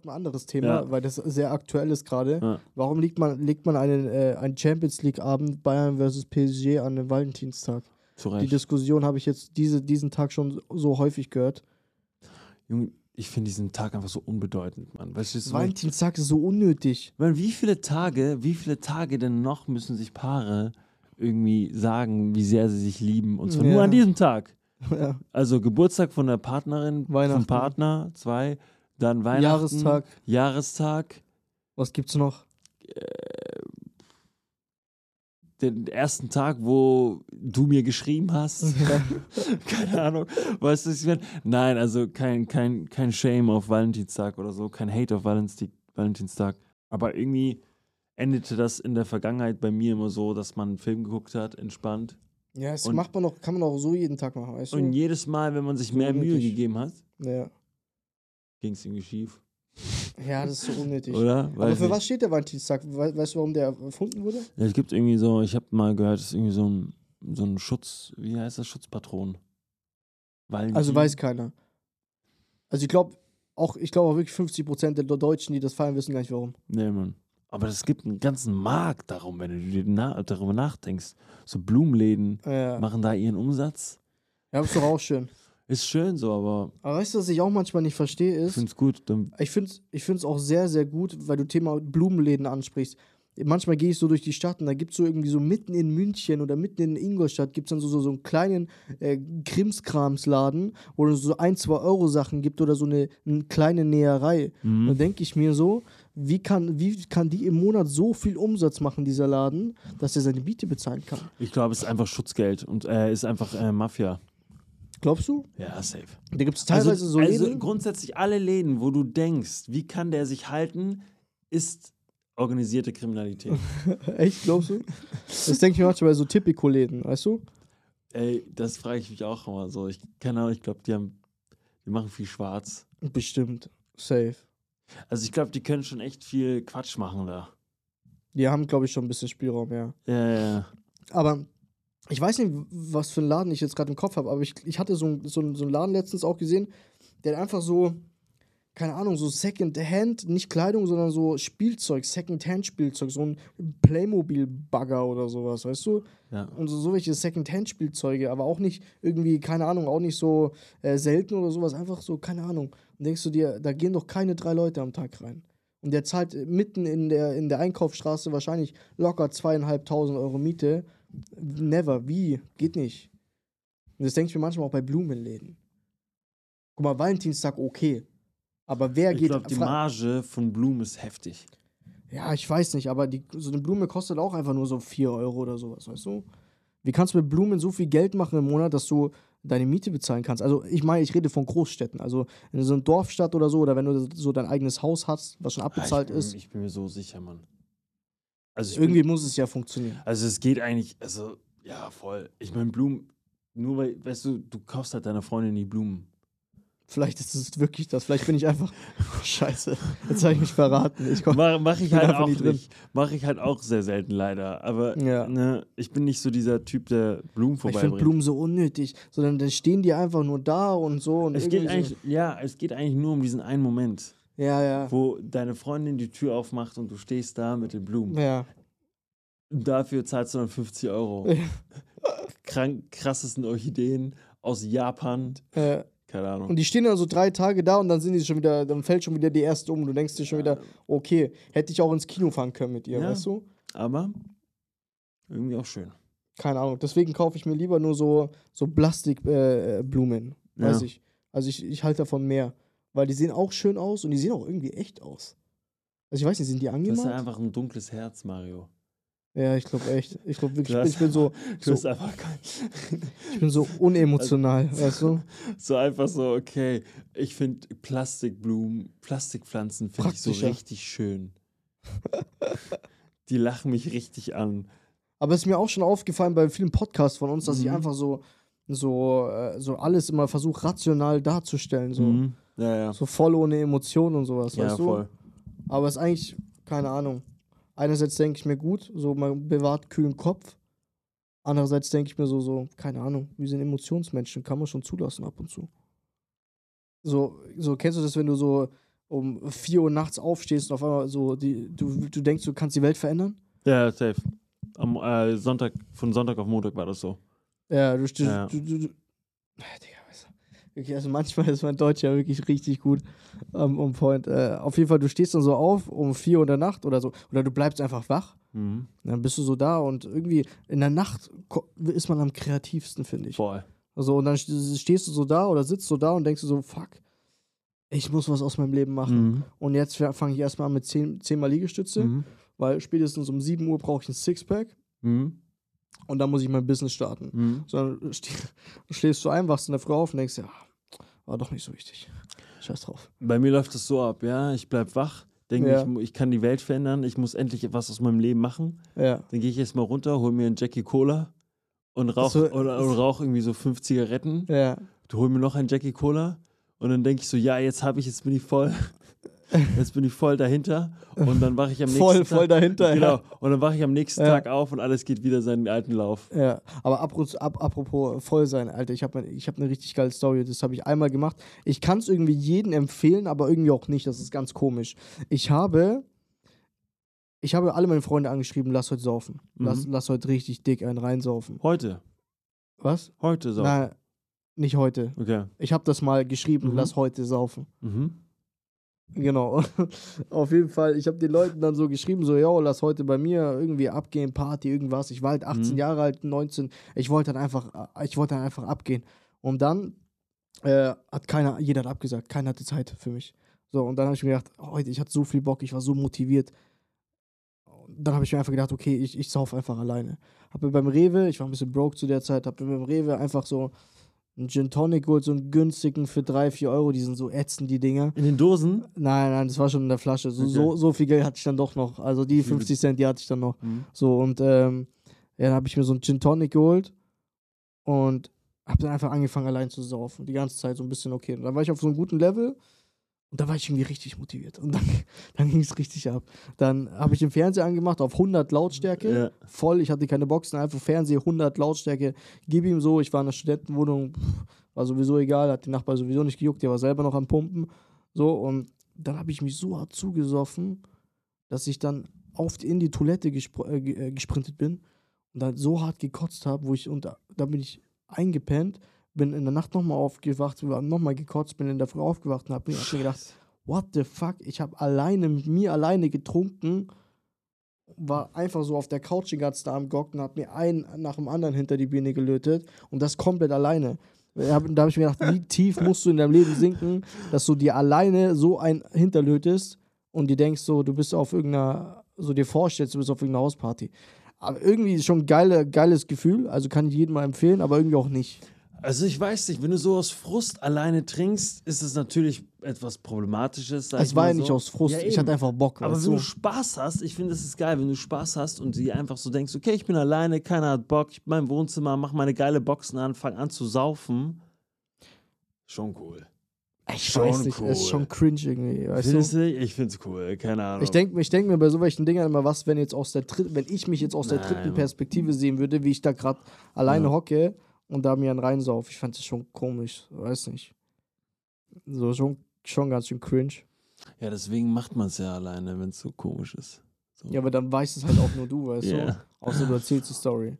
habe ein anderes Thema, Ja. weil das sehr aktuell ist gerade. Ja. Warum legt man, legt man einen, äh, einen Champions League-Abend Bayern versus PSG an den Valentinstag? Zu Die. Diskussion habe ich jetzt diese, diesen Tag schon so häufig gehört. Junge, ich finde diesen Tag einfach so unbedeutend, Mann. Weißt du, Valentinstag ist so unnötig. Man, wie viele Tage, wie viele Tage denn noch müssen sich Paare irgendwie sagen, wie sehr sie sich lieben? Und zwar Ja. nur an diesem Tag. ja. Also Geburtstag von der Partnerin, vom Partner, zwei, dann Weihnachten, Jahrestag. Jahrestag, Was gibt's noch? den ersten Tag, wo du mir geschrieben hast. Keine Ahnung. Weißt du, was ich meine? Nein, also kein, kein, kein Shame auf Valentinstag oder so, kein Hate auf Valentin, Valentinstag. Aber irgendwie endete das in der Vergangenheit bei mir immer so, dass man einen Film geguckt hat, entspannt. Ja, das Und- macht man doch, kann man auch so jeden Tag machen, weißt du? Und jedes Mal, wenn man sich So mehr Mühe gegeben hat, ja. Ging es irgendwie schief. ja, das ist so unnötig. Oder? Aber Weiß für nicht. was steht der Valentinstag? We weißt du, warum der erfunden wurde? Ja, es gibt irgendwie so, ich habe mal gehört, es ist irgendwie so ein, so ein Schutz, wie heißt das, Schutzpatron. Valentin. Also weiß keiner. Also ich glaube auch, ich glaube auch wirklich 50% der Deutschen, die das feiern, wissen gar nicht warum. Nee, Mann. Aber es gibt einen ganzen Markt darum, wenn du dir na darüber nachdenkst. So Blumenläden Ja, machen da ihren Umsatz. ja ist doch auch schön. Ist schön so, aber Aber weißt du, was ich auch manchmal nicht verstehe, ich ist, find's gut. Dann, ich finde es ich find's auch sehr, sehr gut, weil du Thema Blumenläden ansprichst. Manchmal gehe ich so durch die Stadt und da gibt es so irgendwie so mitten in München oder mitten in Ingolstadt gibt es dann so, so, so einen kleinen äh, Krimskramsladen, wo es so ein, zwei Euro Sachen gibt oder so eine, eine kleine Näherei. Mhm. Da denke ich mir so, wie kann, wie kann die im Monat so viel Umsatz machen, dieser Laden, dass er seine Miete bezahlen kann? ich glaube, es ist einfach Schutzgeld und äh, ist einfach äh, Mafia. Glaubst du? Ja, safe. Da gibt es teilweise also, so also Läden. grundsätzlich alle Läden, wo du denkst, wie kann der sich halten, ist organisierte Kriminalität. Echt, glaubst du? Das denke ich mir manchmal bei so Tipico-Läden, weißt du? Ey, das frage ich mich auch immer so. Ich keine Ahnung, ich glaube, die haben, die machen viel schwarz. Bestimmt. Safe. Also ich glaube, die können schon echt viel Quatsch machen da. Die haben, glaube ich, schon ein bisschen Spielraum. Ja, ja, ja. Aber ich weiß nicht, was für einen Laden ich jetzt gerade im Kopf habe, aber ich, ich hatte so, so, so einen Laden letztens auch gesehen, der einfach so, keine Ahnung, so Second-Hand, nicht Kleidung, sondern so Spielzeug, Second-Hand-Spielzeug, so ein Playmobil-Bagger oder sowas, weißt du? ja. Und so, so welche Second-Hand-Spielzeuge, aber auch nicht irgendwie, keine Ahnung, auch nicht so äh, selten oder sowas, einfach so, keine Ahnung. Und denkst du dir, da gehen doch keine drei Leute am Tag rein. Und der zahlt mitten in der, in der Einkaufsstraße wahrscheinlich locker zweieinhalbtausend Euro Miete. Never, wie? Geht nicht. Und das denke ich mir manchmal auch bei Blumenläden. Guck mal, Valentinstag okay. Aber wer Ich geht. glaube, die Marge von Blumen ist heftig. ja, ich weiß nicht, aber die, so eine Blume kostet auch einfach nur so 4 Euro oder sowas, weißt du? Wie kannst du mit Blumen so viel Geld machen im Monat, dass du deine Miete bezahlen kannst? Also, ich meine, ich rede von Großstädten. Also, in so einer Dorfstadt oder so, oder wenn du so dein eigenes Haus hast, was schon abbezahlt Ah, ich, bin- ist, Ich bin mir so sicher, Mann. Also irgendwie Bin, muss es ja funktionieren. also es geht eigentlich, also ja, voll. Ich meine, Blumen, nur weil, weißt du, du kaufst halt deiner Freundin die Blumen. Vielleicht ist es wirklich das. Vielleicht bin ich einfach. Scheiße, jetzt habe ich mich verraten. Ich komm, Mach, mach ich halt auch nicht. Mach ich halt auch sehr selten leider. Aber Ja. ne, ich bin nicht so dieser Typ, der Blumen ich finde vorbeibringt. Blumen so unnötig, sondern dann stehen die einfach nur da und so. Und es geht eigentlich, ja, es geht eigentlich nur um diesen einen Moment. Ja, ja. wo deine Freundin die Tür aufmacht und du stehst da mit den Blumen. Ja. Und dafür zahlst du dann 50 Euro. Ja. Krank, krassesten Orchideen aus Japan. Äh, Keine Ahnung. Und die stehen dann so drei Tage da und dann sind die schon wieder, dann fällt schon wieder die erste um. Du denkst dir schon wieder, okay, hätte ich auch ins Kino fahren können mit ihr, Ja. weißt du? Aber irgendwie auch schön. Keine Ahnung. Deswegen kaufe ich mir lieber nur so, so Plastikblumen, äh, Blumen, weiß Ja. ich. Also ich, ich halte davon mehr. Weil die sehen auch schön aus und die sehen auch irgendwie echt aus. Also ich weiß nicht, sind die Du hast angemalt? ja einfach ein dunkles Herz, Mario. Ja, ich glaube echt. Ich glaube wirklich, Du ich bin, ich so, Du so, einfach kein. ich bin so unemotional, weißt du? So einfach so, okay. Ich finde Plastikblumen, Plastikpflanzen finde ich so richtig schön. Die lachen mich richtig an. Aber es ist mir auch schon aufgefallen bei vielen Podcasts von uns, dass ich Mhm. einfach so, so, äh, so alles immer versuche, rational darzustellen. So. Mhm. Ja, ja. So voll ohne Emotionen und sowas, Ja, weißt du? voll. Aber es ist eigentlich, keine Ahnung. Einerseits denke ich mir gut, so man bewahrt kühlen Kopf. Andererseits denke ich mir so, so, keine Ahnung, wir sind Emotionsmenschen, kann man schon zulassen ab und zu. So, so kennst du das, wenn du so, um 4 Uhr nachts aufstehst und auf einmal so, die, du, du denkst, du kannst die Welt verändern? Ja, safe. Am äh, Sonntag, von Sonntag auf Montag war das so. Ja, du, du, Ja. du, du, du Digga, Okay, also manchmal ist mein Deutsch ja wirklich richtig gut ähm, on point. Äh, auf jeden Fall, du stehst dann so auf um 4 Uhr in der Nacht oder so, oder du bleibst einfach wach. Mhm. Dann bist du so da und irgendwie in der Nacht ist man am kreativsten, finde ich. Voll. Also, und dann st- stehst du so da oder sitzt so da und denkst du so, fuck, ich muss was aus meinem Leben machen. Mhm. Und jetzt fange ich erstmal an mit 10, 10 Mal Liegestütze, Mhm. weil spätestens um 7 Uhr brauche ich ein Sixpack Mhm. und dann muss ich mein Business starten. Mhm. Sondern schläfst du ein, wachst in der Früh auf und denkst, ja, war doch nicht so wichtig. Scheiß drauf. Bei mir läuft es so ab, ja. Ich bleib wach, denke, Ja. ich, ich kann die Welt verändern, ich muss endlich etwas aus meinem Leben machen. Ja. Dann gehe ich erstmal runter, hol mir einen Jackie Cola und rauch, so, oder, oder rauch irgendwie so fünf Zigaretten. Ja. Du hol mir noch einen Jackie Cola und dann denke ich so, ja, jetzt habe ich, jetzt bin ich voll. Jetzt bin ich voll dahinter und dann wache ich am nächsten Voll, Tag. voll dahinter. Genau. Und dann wache ich am nächsten Ja. Tag auf und alles geht wieder seinen alten Lauf. Ja. Aber apropos, voll sein, Alter, ich habe ich hab eine richtig geile Story. Das habe ich einmal gemacht. Ich kann es irgendwie jedem empfehlen, aber irgendwie auch nicht. Das ist ganz komisch. Ich habe. Ich habe alle meine Freunde angeschrieben, lass heute saufen. Lass, Mhm. lass heute richtig dick einen reinsaufen. Heute. Was? Heute so. Nein, nicht heute. Okay. Ich habe das mal geschrieben, Mhm. lass heute saufen. Mhm. Genau. Auf jeden Fall, ich habe den Leuten dann so geschrieben, so, yo, lass heute bei mir irgendwie abgehen, Party, irgendwas. Ich war halt 18 Mhm. Jahre alt, 19. Ich wollte dann einfach, ich wollte dann einfach abgehen. Und dann äh, hat keiner, jeder hat abgesagt, keiner hatte Zeit für mich. So, und dann habe ich mir gedacht, heute, ich hatte so viel Bock, ich war so motiviert. Dann habe ich mir einfach gedacht, okay, ich, ich sauf einfach alleine. Habe mir beim Rewe, ich war ein bisschen broke zu der Zeit, habe mir beim Rewe einfach so einen Gin Tonic geholt, so einen günstigen für 3, 4 Euro, die sind so ätzend, die Dinger. In den Dosen? Nein, nein, das war schon in der Flasche. So, Okay. so, so viel Geld hatte ich dann doch noch. Also die 50 Cent, die hatte ich dann noch. Mhm. So, und ähm, ja, dann habe ich mir so einen Gin Tonic geholt und habe dann einfach angefangen, allein zu saufen. Die ganze Zeit so ein bisschen okay. Und dann war ich auf so einem guten Level und da war ich irgendwie richtig motiviert. Und dann, dann ging es richtig ab. Dann habe ich den Fernseher angemacht auf 100 Lautstärke. Ja. Voll, ich hatte keine Boxen, einfach Fernseher, 100 Lautstärke. Gib ihm so, ich war in der Studentenwohnung, war sowieso egal, hat die Nachbar sowieso nicht gejuckt, der war selber noch am Pumpen. So, und dann habe ich mich so hart zugesoffen, dass ich dann die, in die Toilette äh, äh, gesprintet bin und dann so hart gekotzt habe, wo ich, und da, da bin ich eingepennt, bin in der Nacht nochmal aufgewacht, nochmal gekotzt, bin in der Früh aufgewacht und habe mir, hab mir gedacht, what the fuck, ich habe alleine, mit mir alleine getrunken, war einfach so auf der Couch den ganzen Abend gehockt und habe mir einen nach dem anderen hinter die Birne gelötet und das komplett alleine. Da habe hab ich mir gedacht, wie tief musst du in deinem Leben sinken, dass du dir alleine so ein hinterlötest und dir denkst so, du bist auf irgendeiner, so dir vorstellst, du bist auf irgendeiner Hausparty. Aber irgendwie ist schon ein geile, geiles Gefühl, also kann ich jedem mal empfehlen, aber irgendwie auch nicht. Also ich weiß nicht, wenn du so aus Frust alleine trinkst, ist es natürlich etwas Problematisches. Es ich war ja nicht so. aus Frust, Ja, ich hatte einfach Bock. Aber wenn du? du Spaß hast, ich finde, das ist geil, wenn du Spaß hast und dir einfach so denkst, okay, ich bin alleine, keiner hat Bock, ich bin im Wohnzimmer, mach meine geile Boxen an, fang an zu saufen. Schon cool. ich schon weiß nicht, es ist cool. schon cringe irgendwie, weißt? Findest du? Ich find's cool, keine Ahnung. Ich denke ich denk mir bei so welchen Dingern immer, was, wenn jetzt aus der dritten, wenn ich mich jetzt aus der Nein, dritten Mann. Perspektive sehen würde, wie ich da gerade alleine Ja. hocke und da mir einen reinsauf. Ich fand das schon komisch, weiß nicht. So schon, schon ganz schön cringe. ja, deswegen macht man es ja alleine, wenn es so komisch ist. So. Ja, aber dann weiß es halt auch nur du, weißt Ja. du? Außer du erzählst die Story.